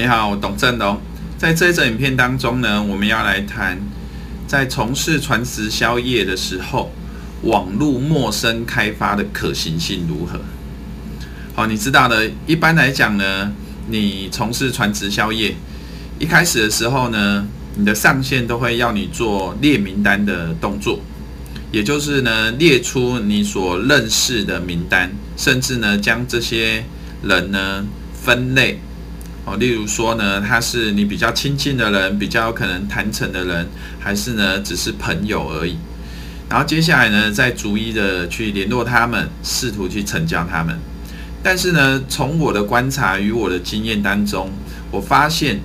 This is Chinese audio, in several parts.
你好，我董振龙。在这一则影片当中呢，我们要来谈，在从事传直销业的时候，网络陌生开发的可行性如何？好，你知道的，一般来讲呢，你从事传直销业，一开始的时候呢，你的上线都会要你做列名单的动作，也就是呢，列出你所认识的名单，甚至呢，将这些人呢分类。哦，例如说呢，他是你比较亲近的人，比较有可能谈成的人，还是呢，只是朋友而已。然后接下来呢，再逐一的去联络他们，试图去成交他们。但是呢，从我的观察与我的经验当中，我发现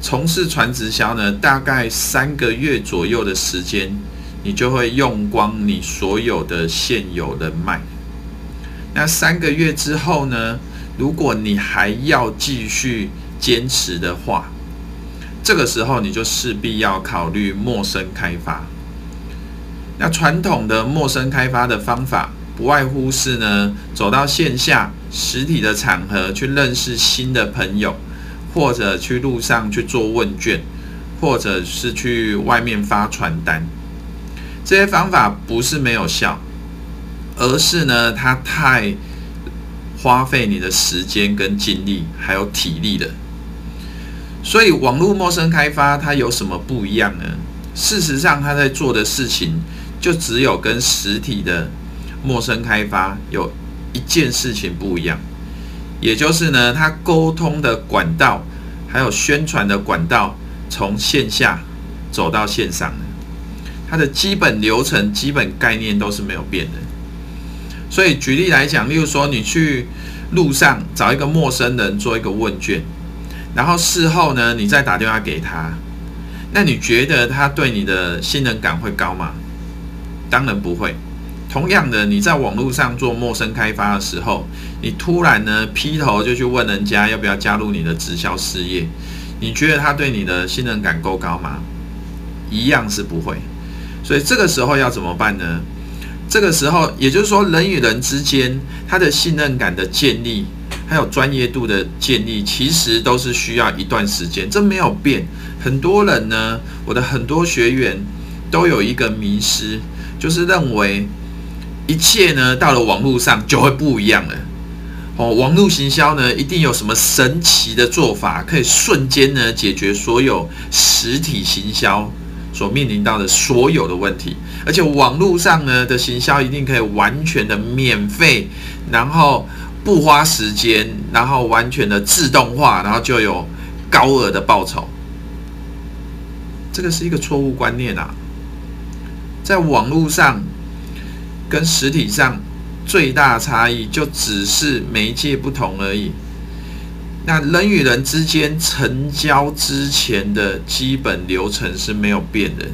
从事传直销呢，大概三个月左右的时间，你就会用光你所有的现有人脉。那三个月之后呢，如果你还要继续坚持的话，这个时候你就势必要考虑陌生开发。那传统的陌生开发的方法，不外乎是呢，走到线下实体的场合去认识新的朋友，或者去路上去做问卷，或者是去外面发传单。这些方法不是没有效，而是呢，它太花费你的时间跟精力，还有体力的。所以，网络陌生开发它有什么不一样呢？事实上，它在做的事情就只有跟实体的陌生开发有一件事情不一样，也就是呢，它沟通的管道还有宣传的管道从线下走到线上，它的基本流程、基本概念都是没有变的。所以举例来讲，例如说你去路上找一个陌生人做一个问卷，然后事后呢，你再打电话给他，那你觉得他对你的信任感会高吗？当然不会。同样的，你在网络上做陌生开发的时候，你突然呢劈头就去问人家要不要加入你的直销事业，你觉得他对你的信任感够高吗？一样是不会。所以这个时候要怎么办呢？这个时候，也就是说，人与人之间，他的信任感的建立，还有专业度的建立，其实都是需要一段时间，这没有变。很多人呢，我的很多学员都有一个迷失，就是认为一切呢，到了网络上就会不一样了。哦，网络行销呢，一定有什么神奇的做法，可以瞬间呢解决所有实体行销所面临到的所有的问题，而且网络上呢的行销一定可以完全的免费，然后不花时间，然后完全的自动化，然后就有高额的报酬。这个是一个错误观念啊！在网络上跟实体上最大差异就只是媒介不同而已。那人与人之间成交之前的基本流程是没有变的。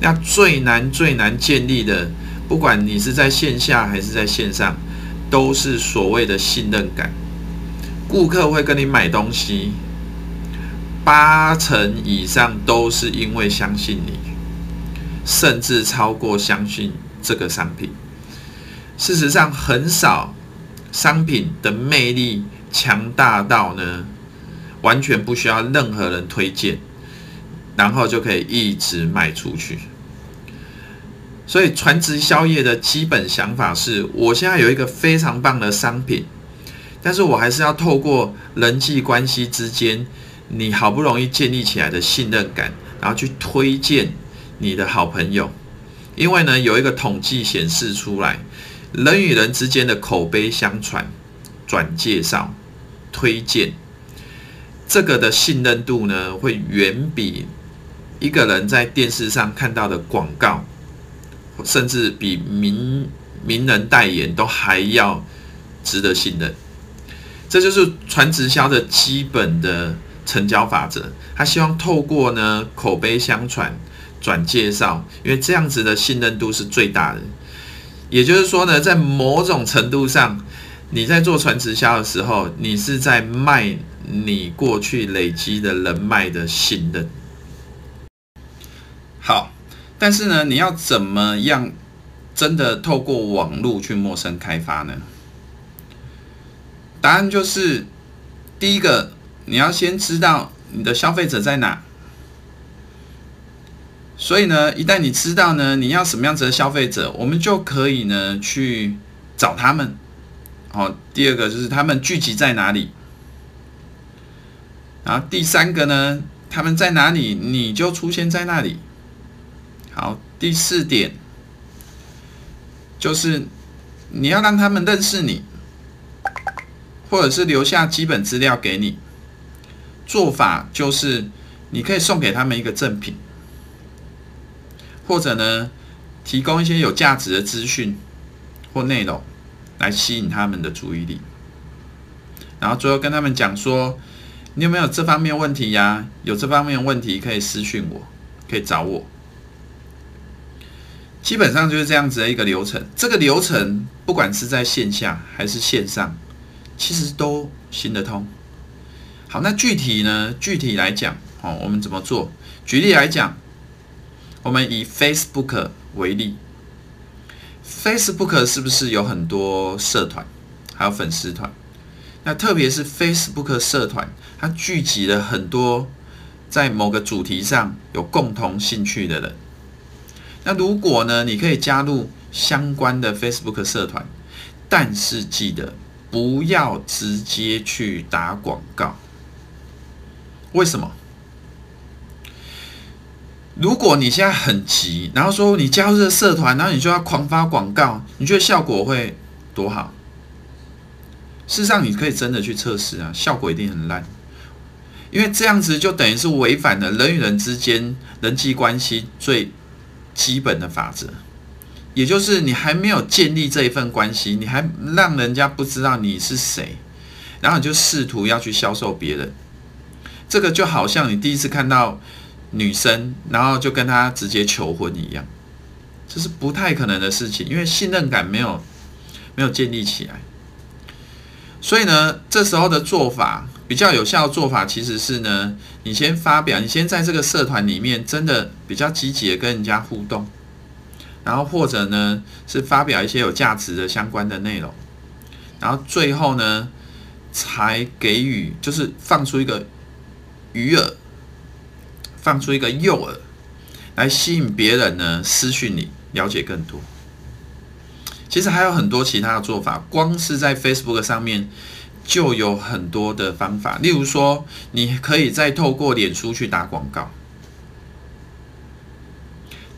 那最难最难建立的，不管你是在线下还是在线上，都是所谓的信任感。顾客会跟你买东西，八成以上都是因为相信你，甚至超过相信这个商品。事实上，很少商品的魅力。强大到呢，完全不需要任何人推荐，然后就可以一直卖出去。所以，传直销业的基本想法是：我现在有一个非常棒的商品，但是我还是要透过人际关系之间，你好不容易建立起来的信任感，然后去推荐你的好朋友。因为呢，有一个统计显示出来，人与人之间的口碑相传、转介绍。推荐这个的信任度呢，会远比一个人在电视上看到的广告，甚至比名名人代言都还要值得信任。这就是传直销的基本的成交法则。他希望透过呢口碑相传、转介绍，因为这样子的信任度是最大的。也就是说呢，在某种程度上。你在做传直销的时候，你是在卖你过去累积的人脉的信任。好，但是呢，你要怎么样真的透过网络去陌生开发呢？答案就是，第一个，你要先知道你的消费者在哪。所以呢，一旦你知道呢，你要什么样子的消费者，我们就可以呢去找他们。好，第二个就是他们聚集在哪里。然后第三个呢，他们在哪里，你就出现在那里。好，第四点就是你要让他们认识你，或者是留下基本资料给你。做法就是你可以送给他们一个赠品。或者呢，提供一些有价值的资讯或内容，来吸引他们的注意力。然后最后跟他们讲说，你有没有这方面问题呀？有这方面问题可以私讯我，可以找我。基本上就是这样子的一个流程。这个流程不管是在线下还是线上，其实都行得通。好，那具体呢？具体来讲，哦，我们怎么做？举例来讲。我们以 Facebook 为例，Facebook 是不是有很多社团，还有粉丝团？那特别是 Facebook 社团，它聚集了很多在某个主题上有共同兴趣的人。那如果呢，你可以加入相关的 Facebook 社团，但是记得不要直接去打广告。为什么？如果你现在很急，然后说你加入这个社团，然后你就要狂发广告，你觉得效果会多好？事实上，你可以真的去测试啊，效果一定很烂，因为这样子就等于是违反了人与人之间人际关系最基本的法则，也就是你还没有建立这一份关系，你还让人家不知道你是谁，然后你就试图要去销售别人，这个就好像你第一次看到。女生，然后就跟他直接求婚一样，这是不太可能的事情，因为信任感没有没有建立起来。所以呢，这时候的做法比较有效的做法，其实是呢，你先发表，你先在这个社团里面真的比较积极的跟人家互动，然后或者呢是发表一些有价值的相关的内容，然后最后呢才给予，就是放出一个鱼饵。放出一个诱饵，来吸引别人呢私讯你了解更多。其实还有很多其他的做法，光是在 Facebook 上面就有很多的方法。例如说，你可以再透过脸书去打广告。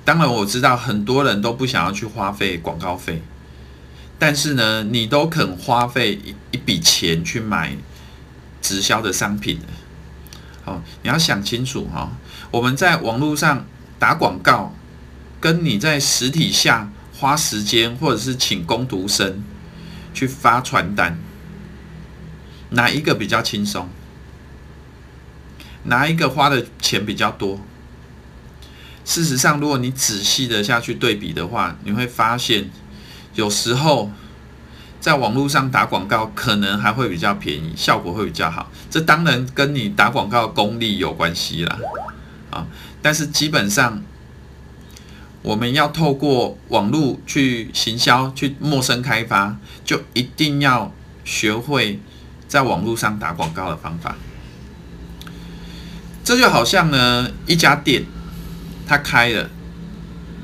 当然，我知道很多人都不想要去花费广告费，但是呢，你都肯花费一一笔钱去买直销的商品。好，你要想清楚哈。我们在网络上打广告，跟你在实体下花时间，或者是请工读生去发传单，哪一个比较轻松？哪一个花的钱比较多？事实上，如果你仔细的下去对比的话，你会发现，有时候在网络上打广告可能还会比较便宜，效果会比较好。这当然跟你打广告的功力有关系啦。啊，但是基本上，我们要透过网络去行销、去陌生开发，就一定要学会在网络上打广告的方法。这就好像呢，一家店，它开了，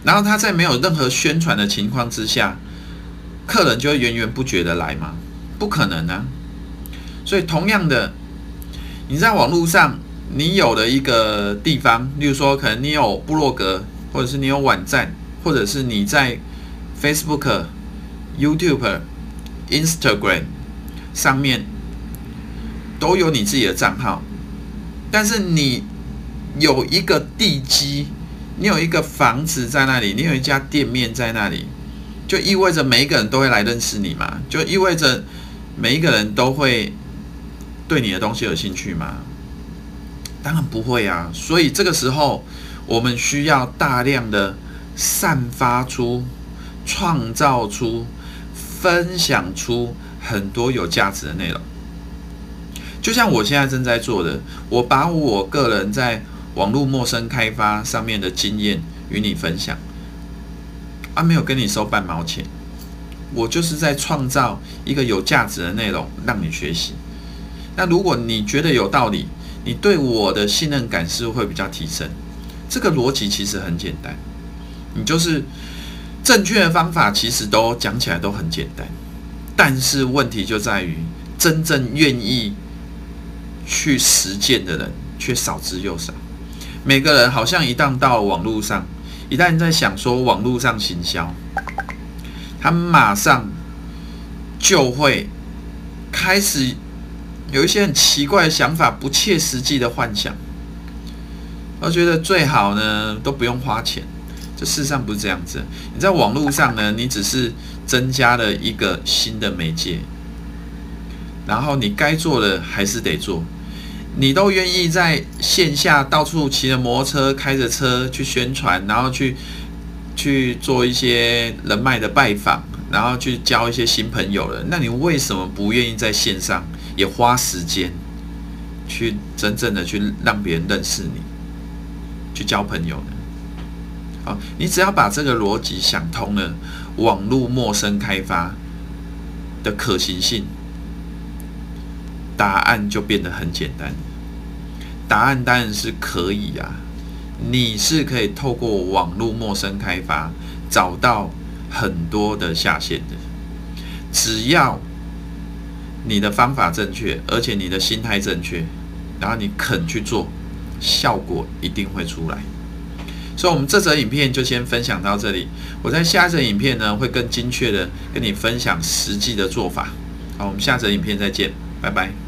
然后它在没有任何宣传的情况之下，客人就会源源不绝的来吗？不可能啊！所以同样的，你在网络上。你有的一个地方，例如说，可能你有部落格，或者是你有网站，或者是你在 Facebook、YouTube、Instagram 上面都有你自己的账号，但是你有一个地基，你有一个房子在那里，你有一家店面在那里，就意味着每一个人都会来认识你嘛？就意味着每一个人都会对你的东西有兴趣吗？当然不会啊，所以这个时候我们需要大量的散发出、创造出、分享出很多有价值的内容。就像我现在正在做的，我把我个人在网络陌生开发上面的经验与你分享，啊，没有跟你收半毛钱，我就是在创造一个有价值的内容让你学习。那如果你觉得有道理，你对我的信任感是会比较提升。这个逻辑其实很简单，你就是正确的方法，其实都讲起来都很简单，但是问题就在于真正愿意去实践的人却少之又少。每个人好像一旦到网络上，一旦在想说网络上行销，他马上就会开始。有一些很奇怪的想法，不切实际的幻想，我觉得最好呢都不用花钱。这事实上不是这样子。你在网络上呢，你只是增加了一个新的媒介，然后你该做的还是得做。你都愿意在线下到处骑着摩托车、开着车去宣传，然后去去做一些人脉的拜访，然后去交一些新朋友了。那你为什么不愿意在线上？也花时间去真正的去让别人认识你，去交朋友呢？好，你只要把这个逻辑想通了，网络陌生开发的可行性，答案就变得很简单。答案当然是可以啊，你是可以透过网络陌生开发找到很多的下线的，只要。你的方法正确，而且你的心态正确，然后你肯去做，效果一定会出来。所以，我们这则影片就先分享到这里。我在下一则影片呢，会更精确的跟你分享实际的做法。好，我们下则影片再见，拜拜。